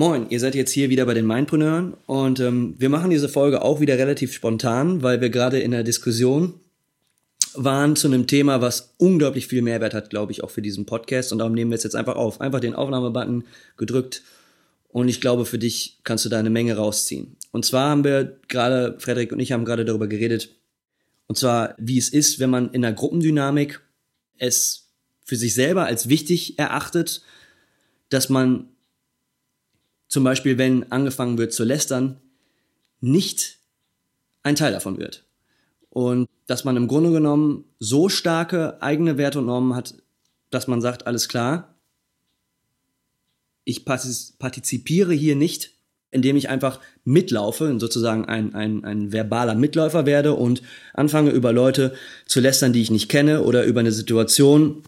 Moin, ihr seid jetzt hier wieder bei den Mindpreneuren und ähm, wir machen diese Folge auch wieder relativ spontan, weil wir gerade in der Diskussion waren zu einem Thema, was unglaublich viel Mehrwert hat, glaube ich, auch für diesen Podcast und darum nehmen wir es jetzt einfach auf. Einfach den Aufnahmebutton gedrückt und ich glaube, für dich kannst du da eine Menge rausziehen. Und zwar haben wir gerade, Frederik und ich haben gerade darüber geredet, und zwar, wie es ist, wenn man in der Gruppendynamik es für sich selber als wichtig erachtet, dass man zum Beispiel, wenn angefangen wird zu lästern, nicht ein Teil davon wird. Und dass man im Grunde genommen so starke eigene Werte und Normen hat, dass man sagt, alles klar, ich partizipiere hier nicht, indem ich einfach mitlaufe, sozusagen ein, ein, ein verbaler Mitläufer werde und anfange über Leute zu lästern, die ich nicht kenne oder über eine Situation,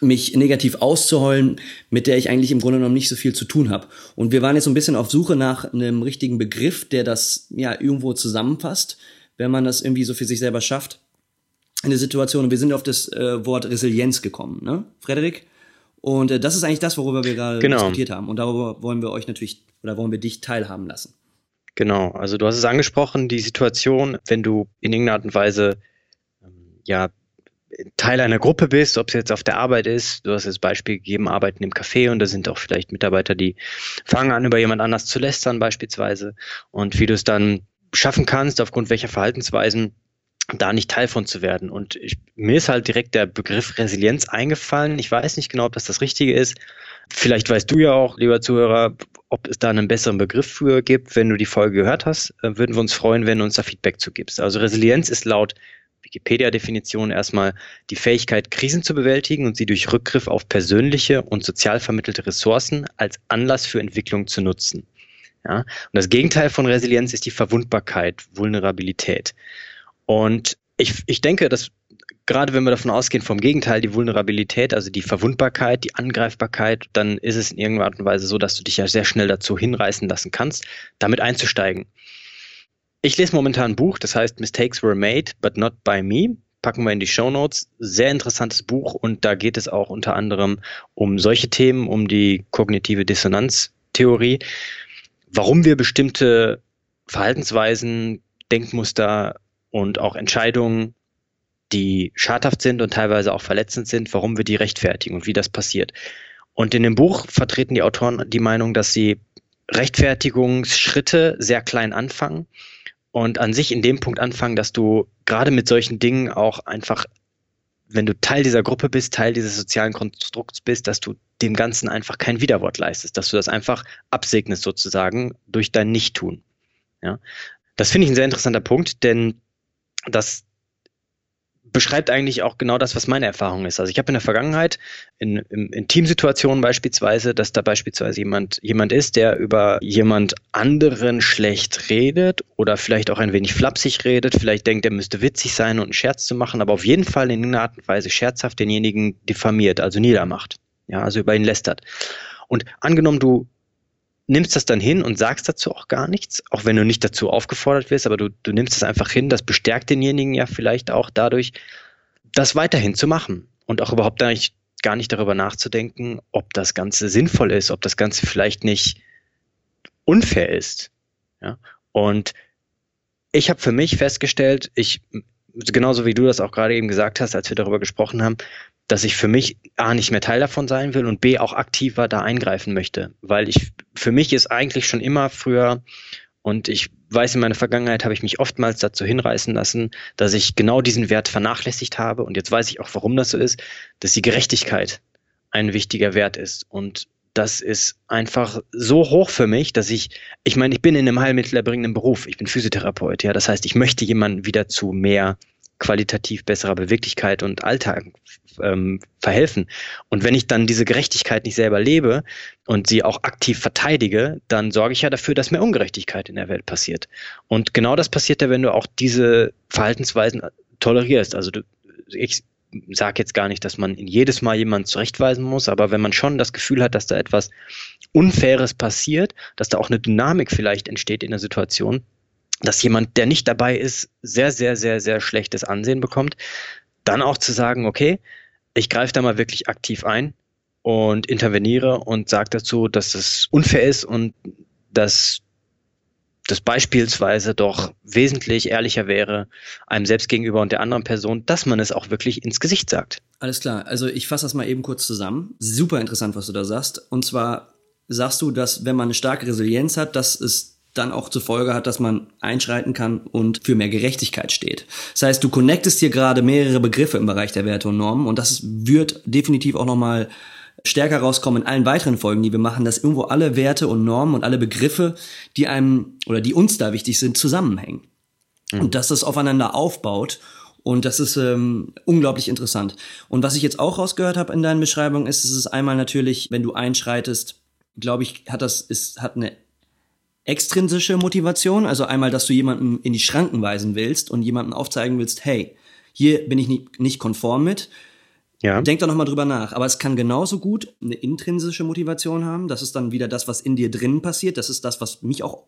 mich negativ auszuheulen, mit der ich eigentlich im Grunde genommen nicht so viel zu tun habe. Und wir waren jetzt so ein bisschen auf Suche nach einem richtigen Begriff, der das ja irgendwo zusammenfasst, wenn man das irgendwie so für sich selber schafft. Eine Situation. Und wir sind auf das äh, Wort Resilienz gekommen, ne, Frederik? Und äh, das ist eigentlich das, worüber wir gerade genau. diskutiert haben. Und darüber wollen wir euch natürlich oder wollen wir dich teilhaben lassen. Genau. Also du hast es angesprochen, die Situation, wenn du in irgendeiner Art und Weise ähm, ja Teil einer Gruppe bist, ob es jetzt auf der Arbeit ist, du hast das Beispiel gegeben, arbeiten im Café und da sind auch vielleicht Mitarbeiter, die fangen an, über jemand anders zu lästern beispielsweise und wie du es dann schaffen kannst, aufgrund welcher Verhaltensweisen da nicht Teil von zu werden. Und ich, mir ist halt direkt der Begriff Resilienz eingefallen. Ich weiß nicht genau, ob das das Richtige ist. Vielleicht weißt du ja auch, lieber Zuhörer, ob es da einen besseren Begriff für gibt. Wenn du die Folge gehört hast, äh, würden wir uns freuen, wenn du uns da Feedback zu gibst. Also Resilienz ist laut Wikipedia-Definition erstmal die Fähigkeit, Krisen zu bewältigen und sie durch Rückgriff auf persönliche und sozial vermittelte Ressourcen als Anlass für Entwicklung zu nutzen. Ja? Und das Gegenteil von Resilienz ist die Verwundbarkeit, Vulnerabilität. Und ich, ich denke, dass gerade wenn wir davon ausgehen, vom Gegenteil, die Vulnerabilität, also die Verwundbarkeit, die Angreifbarkeit, dann ist es in irgendeiner Art und Weise so, dass du dich ja sehr schnell dazu hinreißen lassen kannst, damit einzusteigen. Ich lese momentan ein Buch, das heißt Mistakes Were Made, but not by me. Packen wir in die Show Notes. Sehr interessantes Buch und da geht es auch unter anderem um solche Themen, um die kognitive Dissonanztheorie, warum wir bestimmte Verhaltensweisen, Denkmuster und auch Entscheidungen, die schadhaft sind und teilweise auch verletzend sind, warum wir die rechtfertigen und wie das passiert. Und in dem Buch vertreten die Autoren die Meinung, dass sie Rechtfertigungsschritte sehr klein anfangen und an sich in dem Punkt anfangen, dass du gerade mit solchen Dingen auch einfach, wenn du Teil dieser Gruppe bist, Teil dieses sozialen Konstrukts bist, dass du dem Ganzen einfach kein Widerwort leistest, dass du das einfach absegnest sozusagen durch dein Nichttun. Ja, das finde ich ein sehr interessanter Punkt, denn das beschreibt eigentlich auch genau das, was meine Erfahrung ist. Also ich habe in der Vergangenheit in, in, in Teamsituationen beispielsweise, dass da beispielsweise jemand, jemand ist, der über jemand anderen schlecht redet oder vielleicht auch ein wenig flapsig redet, vielleicht denkt, er müsste witzig sein und einen Scherz zu machen, aber auf jeden Fall in irgendeiner Art und Weise scherzhaft denjenigen diffamiert, also niedermacht. Ja, also über ihn lästert. Und angenommen, du nimmst das dann hin und sagst dazu auch gar nichts, auch wenn du nicht dazu aufgefordert wirst, aber du, du nimmst es einfach hin, das bestärkt denjenigen ja vielleicht auch dadurch, das weiterhin zu machen und auch überhaupt gar nicht, gar nicht darüber nachzudenken, ob das Ganze sinnvoll ist, ob das Ganze vielleicht nicht unfair ist. Ja? Und ich habe für mich festgestellt, ich genauso wie du das auch gerade eben gesagt hast, als wir darüber gesprochen haben, dass ich für mich A nicht mehr Teil davon sein will und B auch aktiver da eingreifen möchte. Weil ich, für mich ist eigentlich schon immer früher, und ich weiß, in meiner Vergangenheit habe ich mich oftmals dazu hinreißen lassen, dass ich genau diesen Wert vernachlässigt habe. Und jetzt weiß ich auch, warum das so ist, dass die Gerechtigkeit ein wichtiger Wert ist. Und das ist einfach so hoch für mich, dass ich, ich meine, ich bin in einem heilmittelerbringenden Beruf. Ich bin Physiotherapeut. Ja, das heißt, ich möchte jemanden wieder zu mehr qualitativ besserer Beweglichkeit und Alltag ähm, verhelfen. Und wenn ich dann diese Gerechtigkeit nicht selber lebe und sie auch aktiv verteidige, dann sorge ich ja dafür, dass mehr Ungerechtigkeit in der Welt passiert. Und genau das passiert ja, wenn du auch diese Verhaltensweisen tolerierst. Also du, ich sage jetzt gar nicht, dass man in jedes Mal jemanden zurechtweisen muss, aber wenn man schon das Gefühl hat, dass da etwas Unfaires passiert, dass da auch eine Dynamik vielleicht entsteht in der Situation, dass jemand, der nicht dabei ist, sehr, sehr, sehr, sehr schlechtes Ansehen bekommt, dann auch zu sagen, okay, ich greife da mal wirklich aktiv ein und interveniere und sage dazu, dass es unfair ist und dass das beispielsweise doch wesentlich ehrlicher wäre, einem selbst gegenüber und der anderen Person, dass man es auch wirklich ins Gesicht sagt. Alles klar, also ich fasse das mal eben kurz zusammen. Super interessant, was du da sagst. Und zwar sagst du, dass wenn man eine starke Resilienz hat, dass es dann auch zur Folge hat, dass man einschreiten kann und für mehr Gerechtigkeit steht. Das heißt, du connectest hier gerade mehrere Begriffe im Bereich der Werte und Normen und das wird definitiv auch nochmal stärker rauskommen in allen weiteren Folgen, die wir machen, dass irgendwo alle Werte und Normen und alle Begriffe, die einem oder die uns da wichtig sind, zusammenhängen. Mhm. Und dass das aufeinander aufbaut und das ist ähm, unglaublich interessant. Und was ich jetzt auch rausgehört habe in deinen Beschreibungen, ist, es ist einmal natürlich, wenn du einschreitest, glaube ich, hat das ist hat eine extrinsische Motivation, also einmal, dass du jemanden in die Schranken weisen willst und jemanden aufzeigen willst, hey, hier bin ich nicht, nicht konform mit, ja. Denk doch nochmal drüber nach. Aber es kann genauso gut eine intrinsische Motivation haben. Das ist dann wieder das, was in dir drinnen passiert. Das ist das, was mich auch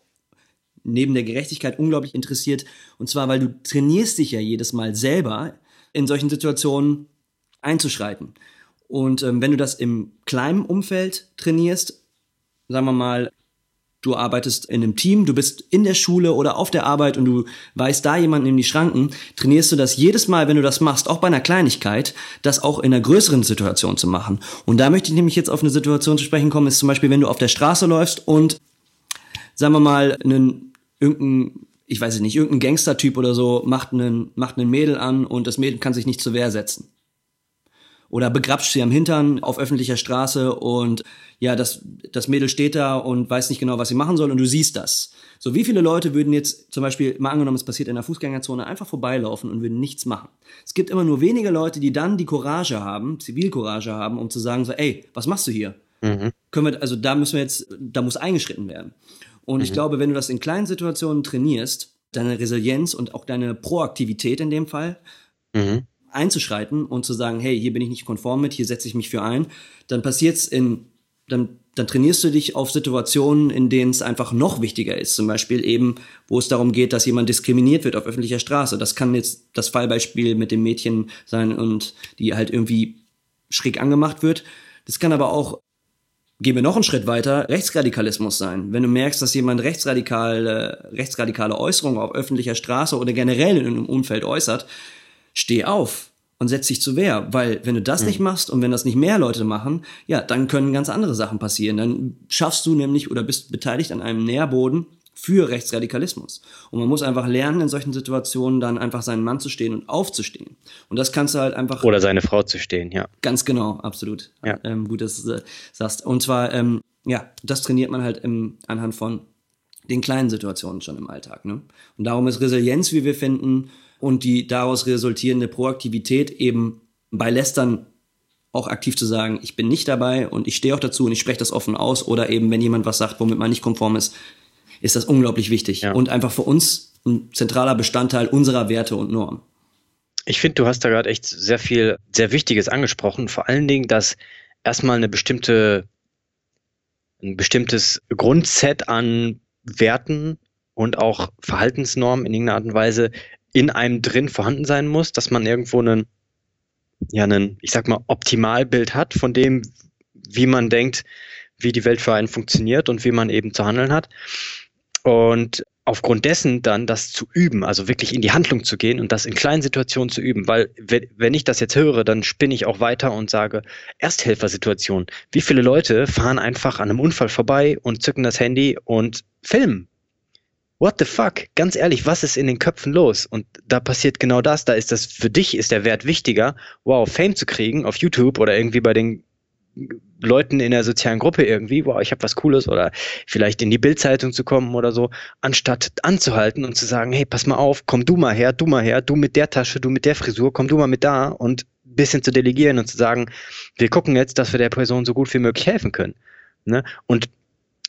neben der Gerechtigkeit unglaublich interessiert. Und zwar, weil du trainierst dich ja jedes Mal selber in solchen Situationen einzuschreiten. Und ähm, wenn du das im kleinen Umfeld trainierst, sagen wir mal, du arbeitest in einem Team, du bist in der Schule oder auf der Arbeit und du weist da jemanden in die Schranken, trainierst du das jedes Mal, wenn du das machst, auch bei einer Kleinigkeit, das auch in einer größeren Situation zu machen. Und da möchte ich nämlich jetzt auf eine Situation zu sprechen kommen, ist zum Beispiel, wenn du auf der Straße läufst und, sagen wir mal, einen, irgendein, ich weiß nicht, irgendein Gangstertyp oder so macht einen, macht einen Mädel an und das Mädel kann sich nicht zur Wehr setzen oder begrapscht sie am Hintern auf öffentlicher Straße und ja, das, das Mädel steht da und weiß nicht genau, was sie machen soll und du siehst das. So, wie viele Leute würden jetzt zum Beispiel, mal angenommen, es passiert in der Fußgängerzone, einfach vorbeilaufen und würden nichts machen? Es gibt immer nur wenige Leute, die dann die Courage haben, Zivilcourage haben, um zu sagen so, ey, was machst du hier? Mhm. Können wir, also da müssen wir jetzt, da muss eingeschritten werden. Und mhm. ich glaube, wenn du das in kleinen Situationen trainierst, deine Resilienz und auch deine Proaktivität in dem Fall, mhm einzuschreiten und zu sagen, hey, hier bin ich nicht konform mit, hier setze ich mich für ein, dann passiert's in, dann, dann trainierst du dich auf Situationen, in denen es einfach noch wichtiger ist. Zum Beispiel eben, wo es darum geht, dass jemand diskriminiert wird auf öffentlicher Straße. Das kann jetzt das Fallbeispiel mit dem Mädchen sein und die halt irgendwie schräg angemacht wird. Das kann aber auch Gehen wir noch einen Schritt weiter, Rechtsradikalismus sein. Wenn du merkst, dass jemand rechtsradikale, rechtsradikale Äußerungen auf öffentlicher Straße oder generell in einem Umfeld äußert, steh auf und setz dich zu Wehr, weil wenn du das mhm. nicht machst und wenn das nicht mehr Leute machen, ja, dann können ganz andere Sachen passieren. Dann schaffst du nämlich oder bist beteiligt an einem Nährboden für Rechtsradikalismus. Und man muss einfach lernen, in solchen Situationen dann einfach seinen Mann zu stehen und aufzustehen. Und das kannst du halt einfach. Oder seine Frau zu stehen, ja. Ganz genau, absolut. Ja. Ähm, gut, dass du das sagst. Und zwar, ähm, ja, das trainiert man halt im, anhand von den kleinen Situationen schon im Alltag. Ne? Und darum ist Resilienz, wie wir finden, und die daraus resultierende Proaktivität eben bei Lästern auch aktiv zu sagen, ich bin nicht dabei und ich stehe auch dazu und ich spreche das offen aus oder eben, wenn jemand was sagt, womit man nicht konform ist, ist das unglaublich wichtig ja. und einfach für uns ein zentraler Bestandteil unserer Werte und Normen. Ich finde, du hast da gerade echt sehr viel, sehr Wichtiges angesprochen. Vor allen Dingen, dass erstmal eine bestimmte, ein bestimmtes Grundset an Werten und auch Verhaltensnormen in irgendeiner Art und Weise in einem drin vorhanden sein muss, dass man irgendwo einen, ja, einen, ich sag mal, Optimalbild hat von dem, wie man denkt, wie die Welt für einen funktioniert und wie man eben zu handeln hat. Und aufgrund dessen dann das zu üben, also wirklich in die Handlung zu gehen und das in kleinen Situationen zu üben, weil wenn ich das jetzt höre, dann spinne ich auch weiter und sage, Ersthelfersituation. Wie viele Leute fahren einfach an einem Unfall vorbei und zücken das Handy und filmen? What the fuck? Ganz ehrlich, was ist in den Köpfen los? Und da passiert genau das. Da ist das, für dich ist der Wert wichtiger, wow, Fame zu kriegen auf YouTube oder irgendwie bei den Leuten in der sozialen Gruppe irgendwie, wow, ich habe was Cooles oder vielleicht in die Bildzeitung zu kommen oder so, anstatt anzuhalten und zu sagen, hey, pass mal auf, komm du mal her, du mal her, du mit der Tasche, du mit der Frisur, komm du mal mit da und ein bisschen zu delegieren und zu sagen, wir gucken jetzt, dass wir der Person so gut wie möglich helfen können. Ne? Und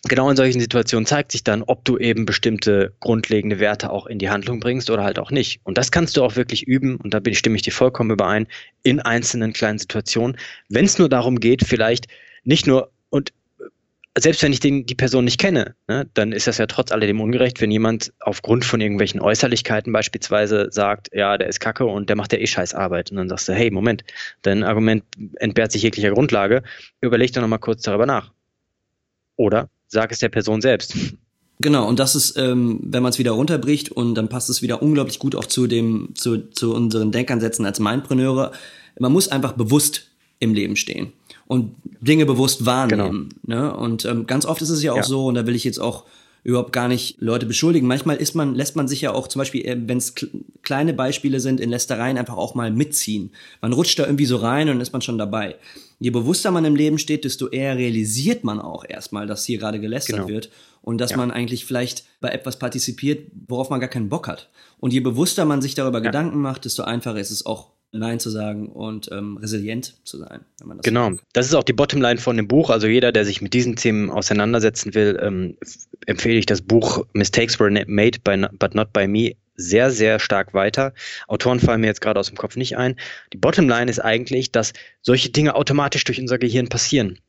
genau in solchen Situationen zeigt sich dann, ob du eben bestimmte grundlegende Werte auch in die Handlung bringst oder halt auch nicht. Und das kannst du auch wirklich üben, und da stimme ich dir vollkommen überein, in einzelnen kleinen Situationen. Wenn es nur darum geht, vielleicht nicht nur, und selbst wenn ich den, die Person nicht kenne, ne, dann ist das ja trotz alledem ungerecht, wenn jemand aufgrund von irgendwelchen Äußerlichkeiten beispielsweise sagt, ja, der ist kacke und der macht ja eh scheiß Arbeit. Und dann sagst du, hey, Moment, dein Argument entbehrt sich jeglicher Grundlage, überleg doch nochmal kurz darüber nach. Oder sag es der Person selbst. Genau, und das ist, ähm, wenn man es wieder runterbricht und dann passt es wieder unglaublich gut auch zu dem, zu, zu unseren Denkansätzen als Mindpreneure. Man muss einfach bewusst im Leben stehen und Dinge bewusst wahrnehmen. Genau. Ne? Und ähm, ganz oft ist es ja auch ja. so, und da will ich jetzt auch überhaupt gar nicht Leute beschuldigen. Manchmal ist man, lässt man sich ja auch zum Beispiel, äh, wenn es kleine Beispiele sind, in Lästereien einfach auch mal mitziehen. Man rutscht da irgendwie so rein und ist man schon dabei. Je bewusster man im Leben steht, desto eher realisiert man auch erstmal, dass hier gerade gelästert genau. wird und dass ja. man eigentlich vielleicht bei etwas partizipiert, worauf man gar keinen Bock hat. Und je bewusster man sich darüber ja. Gedanken macht, desto einfacher ist es auch Nein zu sagen und ähm, resilient zu sein. Wenn man das genau, macht. das ist auch die Bottomline von dem Buch. Also jeder, der sich mit diesen Themen auseinandersetzen will, ähm, empfehle ich das Buch Mistakes Were Made by, But Not By Me sehr, sehr stark weiter. Autoren fallen mir jetzt gerade aus dem Kopf nicht ein. Die Bottomline ist eigentlich, dass solche Dinge automatisch durch unser Gehirn passieren.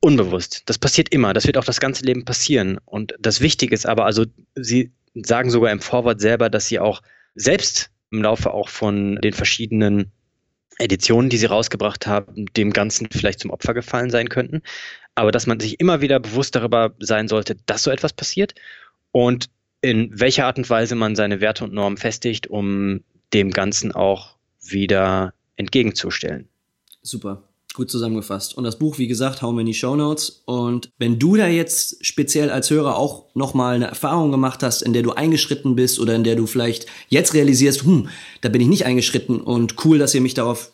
Unbewusst. Das passiert immer. Das wird auch das ganze Leben passieren. Und das Wichtige ist aber, also Sie sagen sogar im Vorwort selber, dass Sie auch selbst im Laufe auch von den verschiedenen Editionen, die sie rausgebracht haben, dem Ganzen vielleicht zum Opfer gefallen sein könnten. Aber dass man sich immer wieder bewusst darüber sein sollte, dass so etwas passiert und in welcher Art und Weise man seine Werte und Normen festigt, um dem Ganzen auch wieder entgegenzustellen. Super. Gut zusammengefasst. Und das Buch, wie gesagt, hauen wir in die Show Notes. Und wenn du da jetzt speziell als Hörer auch nochmal eine Erfahrung gemacht hast, in der du eingeschritten bist oder in der du vielleicht jetzt realisierst, hm, da bin ich nicht eingeschritten und cool, dass ihr mich darauf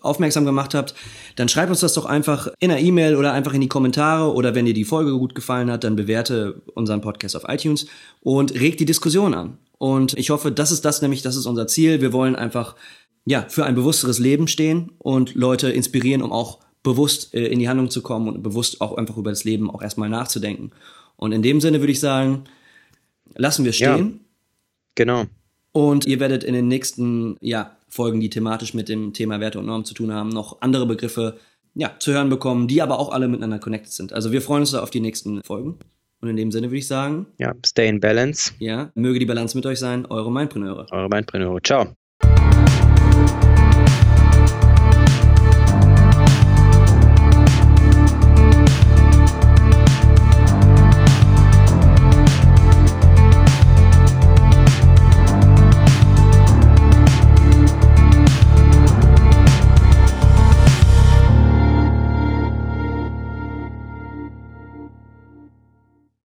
aufmerksam gemacht habt, dann schreibt uns das doch einfach in einer E-Mail oder einfach in die Kommentare oder wenn dir die Folge gut gefallen hat, dann bewerte unseren Podcast auf iTunes und regt die Diskussion an. Und ich hoffe, das ist das nämlich, das ist unser Ziel. Wir wollen einfach ja, für ein bewussteres Leben stehen und Leute inspirieren, um auch bewusst äh, in die Handlung zu kommen und bewusst auch einfach über das Leben auch erstmal nachzudenken. Und in dem Sinne würde ich sagen, lassen wir stehen. Ja, genau. Und ihr werdet in den nächsten ja, Folgen, die thematisch mit dem Thema Werte und Normen zu tun haben, noch andere Begriffe ja, zu hören bekommen, die aber auch alle miteinander connected sind. Also wir freuen uns auf die nächsten Folgen. Und in dem Sinne würde ich sagen. Ja, stay in balance. Ja, möge die Balance mit euch sein, eure Mindpreneure. Eure Mindpreneure. Ciao.